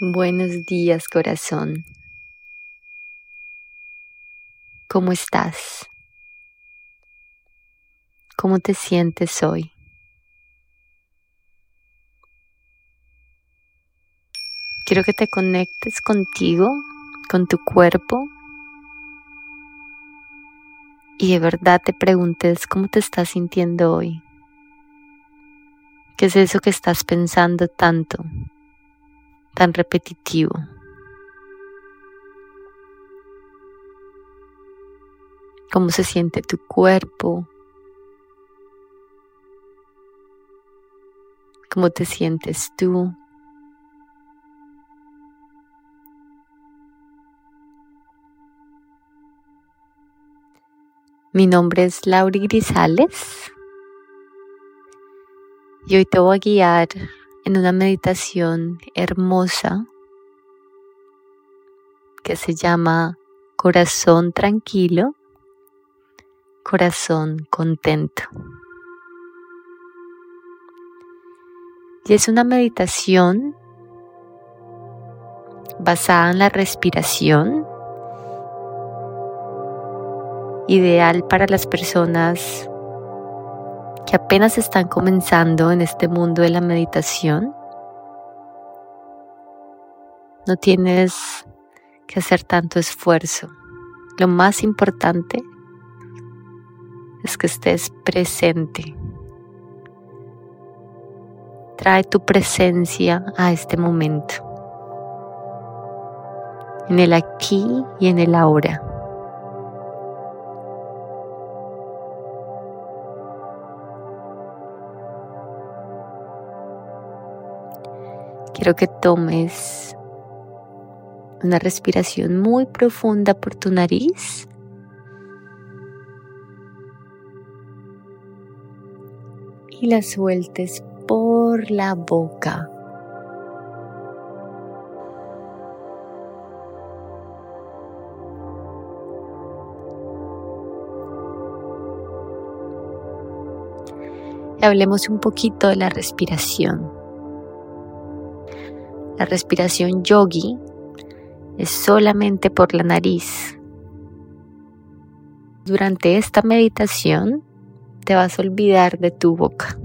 Buenos días, corazón. ¿Cómo estás? ¿Cómo te sientes hoy? Quiero que te conectes contigo, con tu cuerpo y de verdad te preguntes cómo te estás sintiendo hoy. ¿Qué es eso que estás pensando tanto? Tan repetitivo. Cómo se siente tu cuerpo. Cómo te sientes tú. Mi nombre es Lauri Grisales y hoy te voy a guiar en una meditación hermosa que se llama corazón tranquilo, corazón contento. Y es una meditación basada en la respiración, ideal para las personas que apenas están comenzando en este mundo de la meditación. No tienes que hacer tanto esfuerzo. Lo más importante es que estés presente. Trae tu presencia a este momento, en el aquí y en el ahora. Quiero que tomes una respiración muy profunda por tu nariz. Y la sueltes por la boca. Hablemos un poquito de la respiración. La respiración yogi es solamente por la nariz. Durante esta meditación te vas a olvidar de tu boca.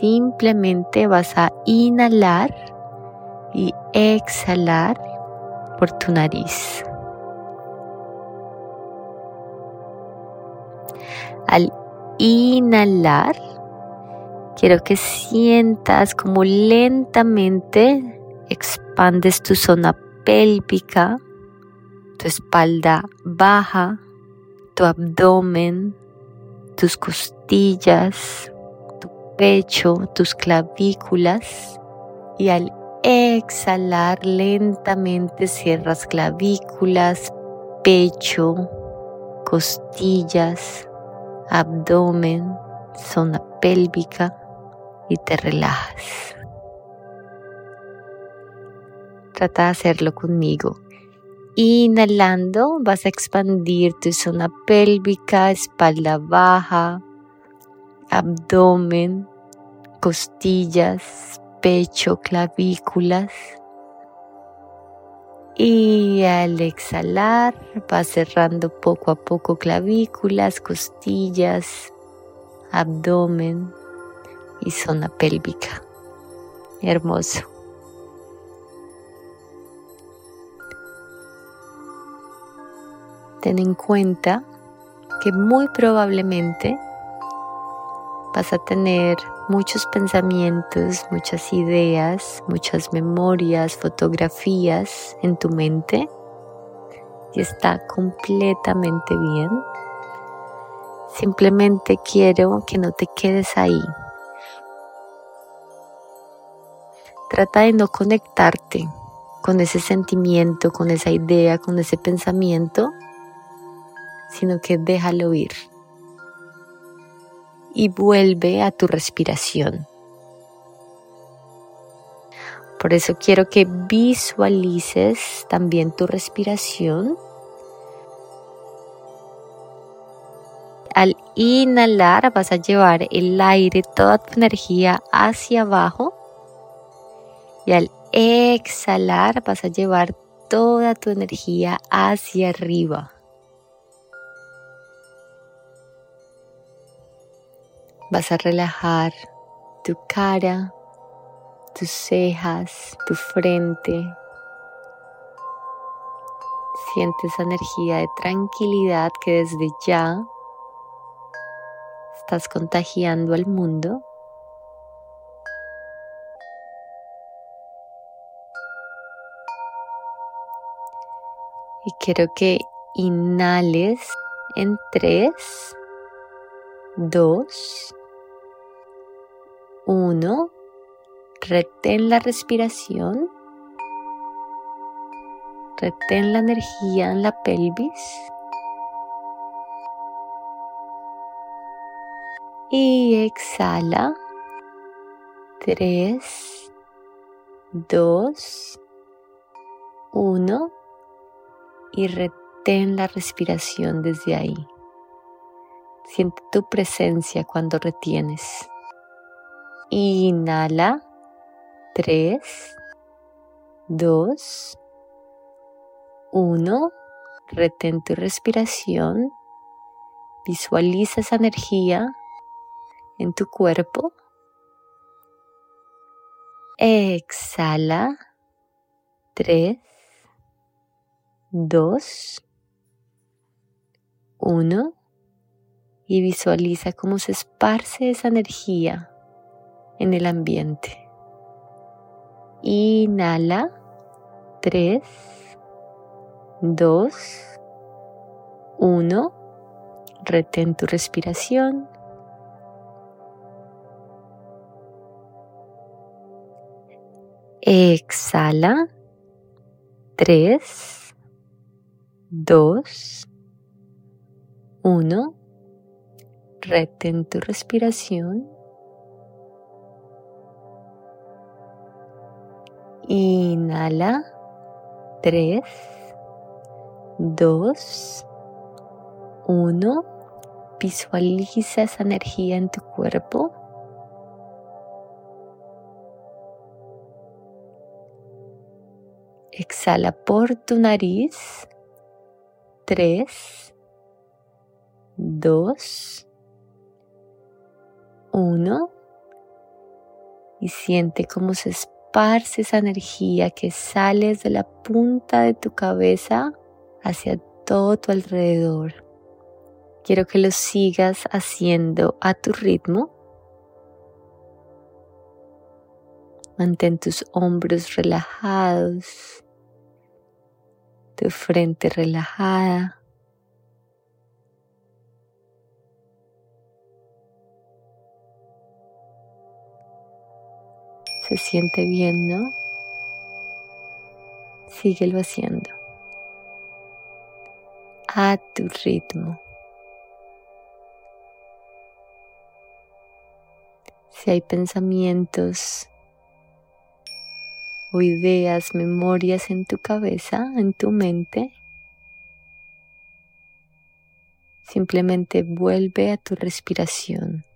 Simplemente vas a inhalar y exhalar por tu nariz. Al inhalar, Quiero que sientas como lentamente expandes tu zona pélvica, tu espalda baja, tu abdomen, tus costillas, tu pecho, tus clavículas. Y al exhalar lentamente cierras clavículas, pecho, costillas, abdomen, zona pélvica y te relajas. Trata de hacerlo conmigo. Inhalando vas a expandir tu zona pélvica, espalda baja, abdomen, costillas, pecho, clavículas. Y al exhalar vas cerrando poco a poco clavículas, costillas, abdomen, y zona pélvica. Hermoso. Ten en cuenta que muy probablemente vas a tener muchos pensamientos, muchas ideas, muchas memorias, fotografías en tu mente y está completamente bien. Simplemente quiero que no te quedes ahí, Trata de no conectarte con ese sentimiento, con esa idea, con ese pensamiento, sino que déjalo ir. Y vuelve a tu respiración. Por eso quiero que visualices también tu respiración. Al inhalar vas a llevar el aire, toda tu energía hacia abajo Y al exhalar vas a llevar toda tu energía hacia arriba. Vas a relajar tu cara, tus cejas, tu frente. Siente esa energía de tranquilidad que desde ya estás contagiando al mundo. Y quiero que inhales en 3, 2, 1. Retén la respiración. Retén la energía en la pelvis. Y exhala. 3, 2, 1 y retén la respiración desde ahí. Siente tu presencia cuando retienes. Inhala. 3, 2, 1. Retén tu respiración. Visualiza esa energía en tu cuerpo. Exhala. 3, 2, 1 y visualiza cómo se esparce esa energía en el ambiente. Inhala. 3, 2, 1. Retén tu respiración. Exhala. 3, 2, 1. Retén tu respiración. Inhala. 3, 2, 1. Visualiza esa energía en tu cuerpo. Exhala por tu nariz. 3, 2, 1. Y siente cómo se esparce esa energía que sale desde la punta de tu cabeza hacia todo tu alrededor. Quiero que lo sigas haciendo a tu ritmo. Mantén tus hombros relajados, tu frente relajada. Se siente bien, ¿no? Síguelo haciendo. A tu ritmo. Si hay pensamientos o ideas, memorias en tu cabeza, en tu mente, simplemente vuelve a tu respiración.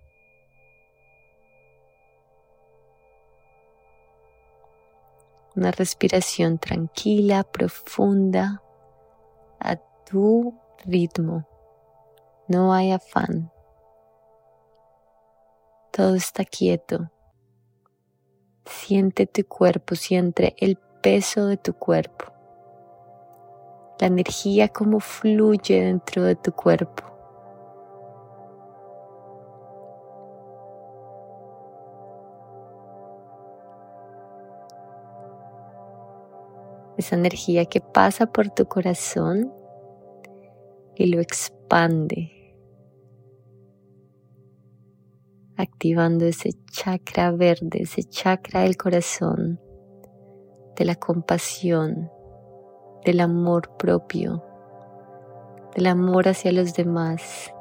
Una respiración tranquila, profunda, a tu ritmo. No hay afán. Todo está quieto. Siente tu cuerpo, siente el peso de tu cuerpo. La energía como fluye dentro de tu cuerpo. esa energía que pasa por tu corazón y lo expande, activando ese chakra verde, ese chakra del corazón, de la compasión, del amor propio, del amor hacia los demás.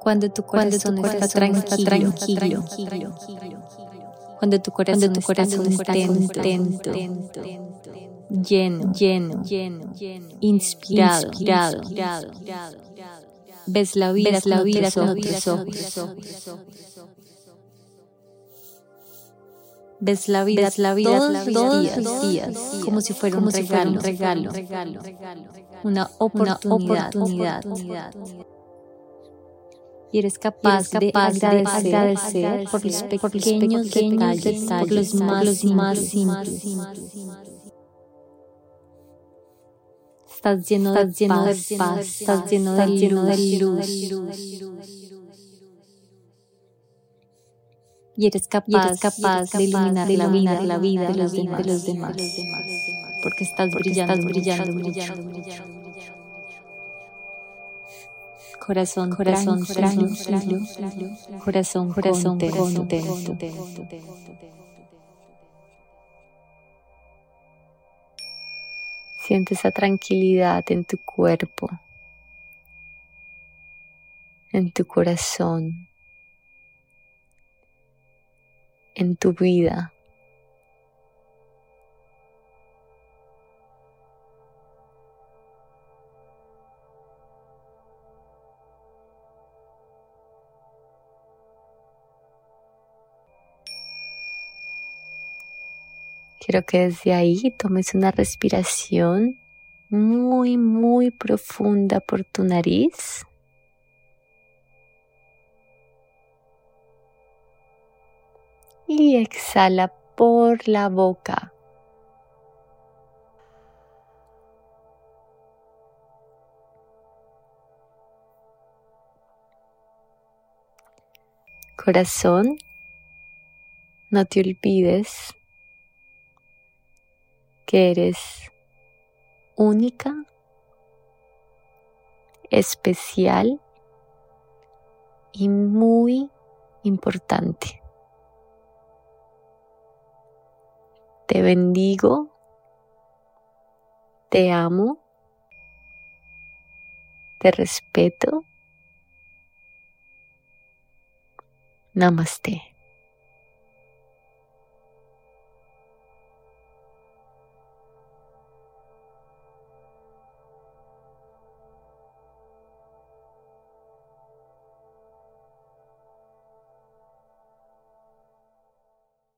Cuando tu corazón, está, tranquilo, cuando tu corazón, tu corazón está, contento, lleno, lleno, lleno, inspirado, inspirado, ves la vida, ves la vida. Ves la vida, la vida todos, los días, como si fuera un, regalo, regalo, una oportunidad. Y eres capaz, de agradecer, por, los pequeños, detalles, por los más, más simples. Estás lleno, de, paz, estás lleno de luz y eres capaz, capaz de iluminar, la, vida, la vida de los, demás, de los demás, porque estás brillando, brillando, brillando, brillando. Corazón, corazón, corazón, corazón, corazón, contento. Siente esa tranquilidad en tu cuerpo, en tu corazón en tu vida. Quiero que desde ahí tomes una respiración muy, muy profunda por tu nariz. y exhala por la boca. Corazón, no te olvides que eres única, especial y muy importante. Te bendigo, te amo, te respeto. Namaste.